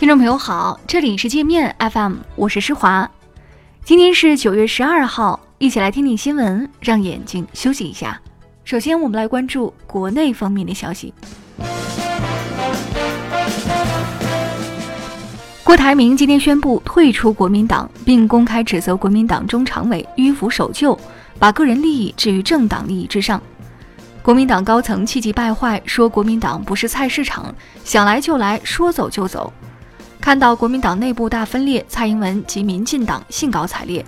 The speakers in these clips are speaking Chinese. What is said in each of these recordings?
听众朋友好，这里是界面 FM，我是施华。今天是九月十二号，一起来听听新闻，让眼睛休息一下。首先，我们来关注国内方面的消息。郭台铭今天宣布退出国民党，并公开指责国民党中常委迂腐守旧，把个人利益置于政党利益之上。国民党高层气急败坏，说国民党不是菜市场，想来就来，说走就走。看到国民党内部大分裂，蔡英文及民进党兴高采烈。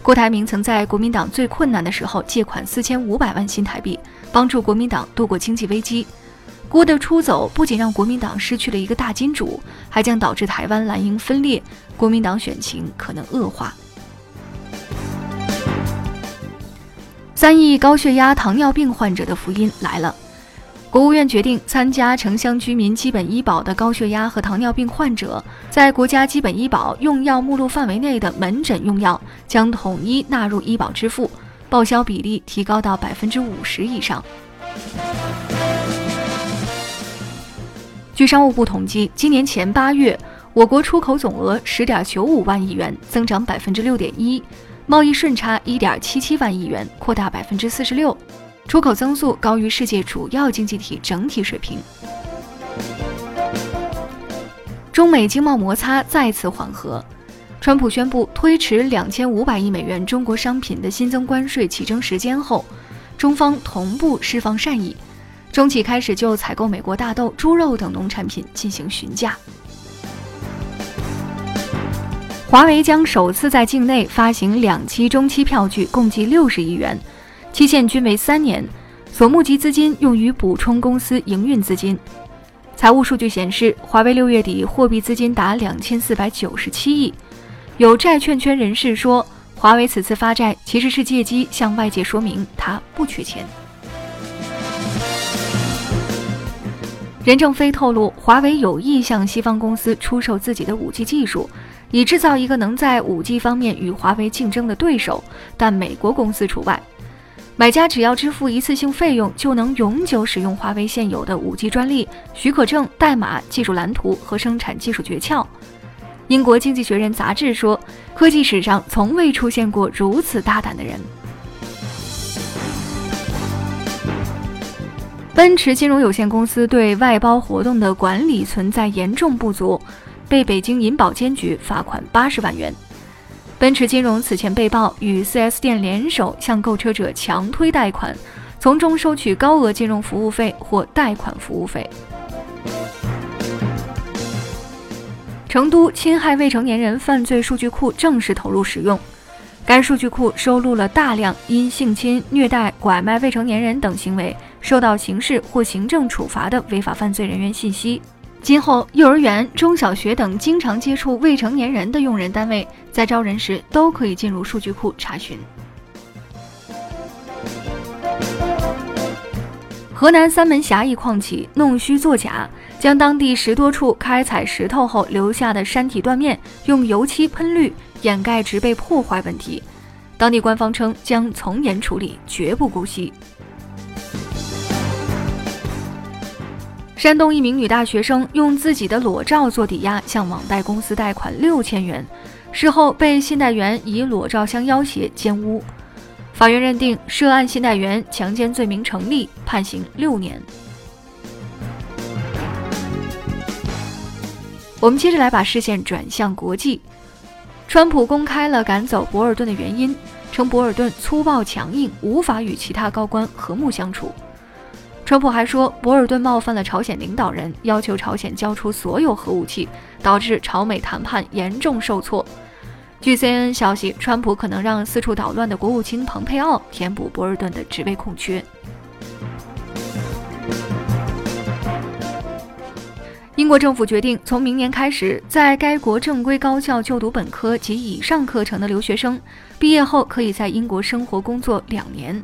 郭台铭曾在国民党最困难的时候借款四千五百万新台币，帮助国民党度过经济危机。郭的出走不仅让国民党失去了一个大金主，还将导致台湾蓝营分裂，国民党选情可能恶化。三亿高血压、糖尿病患者的福音来了。国务院决定，参加城乡居民基本医保的高血压和糖尿病患者，在国家基本医保用药目录范围内的门诊用药将统一纳入医保支付，报销比例提高到百分之五十以上。据商务部统计，今年前八月，我国出口总额十点九五万亿元，增长百分之六点一，贸易顺差一点七七万亿元，扩大百分之四十六。出口增速高于世界主要经济体整体水平。中美经贸摩擦再次缓和，川普宣布推迟两千五百亿美元中国商品的新增关税起征时间后，中方同步释放善意，中企开始就采购美国大豆、猪肉等农产品进行询价。华为将首次在境内发行两期中期票据，共计六十亿元。期限均为三年，所募集资金用于补充公司营运资金。财务数据显示，华为六月底货币资金达两千四百九十七亿。有债券圈人士说，华为此次发债其实是借机向外界说明它不缺钱。任正非透露，华为有意向西方公司出售自己的五 G 技术，以制造一个能在五 G 方面与华为竞争的对手，但美国公司除外。买家只要支付一次性费用，就能永久使用华为现有的 5G 专利、许可证、代码、技术蓝图和生产技术诀窍。英国经济学人杂志说，科技史上从未出现过如此大胆的人。奔驰金融有限公司对外包活动的管理存在严重不足，被北京银保监局罚款八十万元。奔驰金融此前被曝与 4S 店联手向购车者强推贷款，从中收取高额金融服务费或贷款服务费。成都侵害未成年人犯罪数据库正式投入使用，该数据库收录了大量因性侵、虐待、拐卖未成年人等行为受到刑事或行政处罚的违法犯罪人员信息。今后，幼儿园、中小学等经常接触未成年人的用人单位，在招人时都可以进入数据库查询。河南三门峡一矿企弄虚作假，将当地十多处开采石头后留下的山体断面用油漆喷绿，掩盖植被破坏问题。当地官方称将从严处理，绝不姑息。山东一名女大学生用自己的裸照做抵押，向网贷公司贷款六千元，事后被信贷员以裸照相要挟奸污。法院认定涉案信贷员强奸罪名成立，判刑六年。我们接着来把视线转向国际，川普公开了赶走博尔顿的原因，称博尔顿粗暴强硬，无法与其他高官和睦相处。川普还说，博尔顿冒犯了朝鲜领导人，要求朝鲜交出所有核武器，导致朝美谈判严重受挫。据 CNN 消息，川普可能让四处捣乱的国务卿蓬佩奥填补博尔顿的职位空缺。英国政府决定，从明年开始，在该国正规高校就读本科及以上课程的留学生，毕业后可以在英国生活工作两年。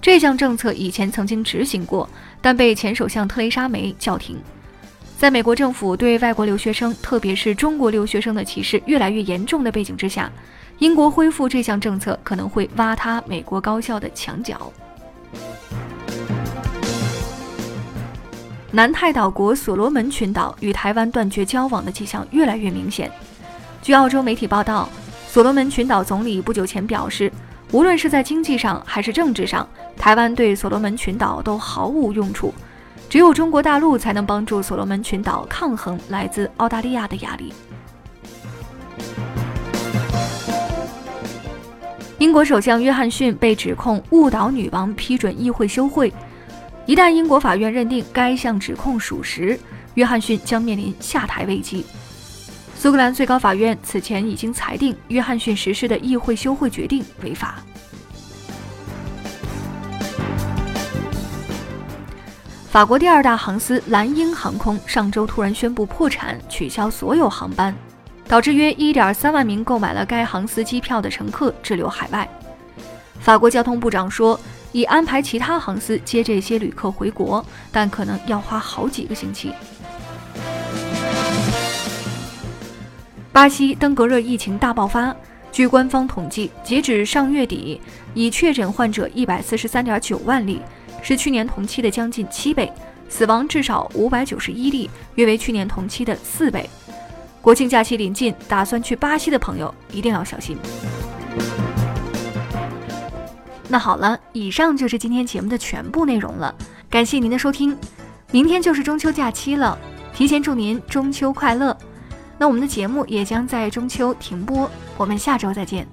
这项政策以前曾经执行过，但被前首相特蕾莎梅叫停。在美国政府对外国留学生，特别是中国留学生的歧视越来越严重的背景之下，英国恢复这项政策可能会挖塌美国高校的墙角。南太岛国所罗门群岛与台湾断绝交往的迹象越来越明显。据澳洲媒体报道，所罗门群岛总理不久前表示，无论是在经济上还是政治上，台湾对所罗门群岛都毫无用处，只有中国大陆才能帮助所罗门群岛抗衡来自澳大利亚的压力。英国首相约翰逊被指控误导女王批准议会休会。一旦英国法院认定该项指控属实，约翰逊将面临下台危机。苏格兰最高法院此前已经裁定约翰逊实施的议会休会决定违法。法国第二大航司蓝鹰航空上周突然宣布破产，取消所有航班，导致约1.3万名购买了该航司机票的乘客滞留海外。法国交通部长说。已安排其他航司接这些旅客回国，但可能要花好几个星期。巴西登革热疫情大爆发，据官方统计，截止上月底，已确诊患者一百四十三点九万例，是去年同期的将近七倍；死亡至少五百九十一例，约为去年同期的四倍。国庆假期临近，打算去巴西的朋友一定要小心。那好了，以上就是今天节目的全部内容了，感谢您的收听。明天就是中秋假期了，提前祝您中秋快乐。那我们的节目也将在中秋停播，我们下周再见。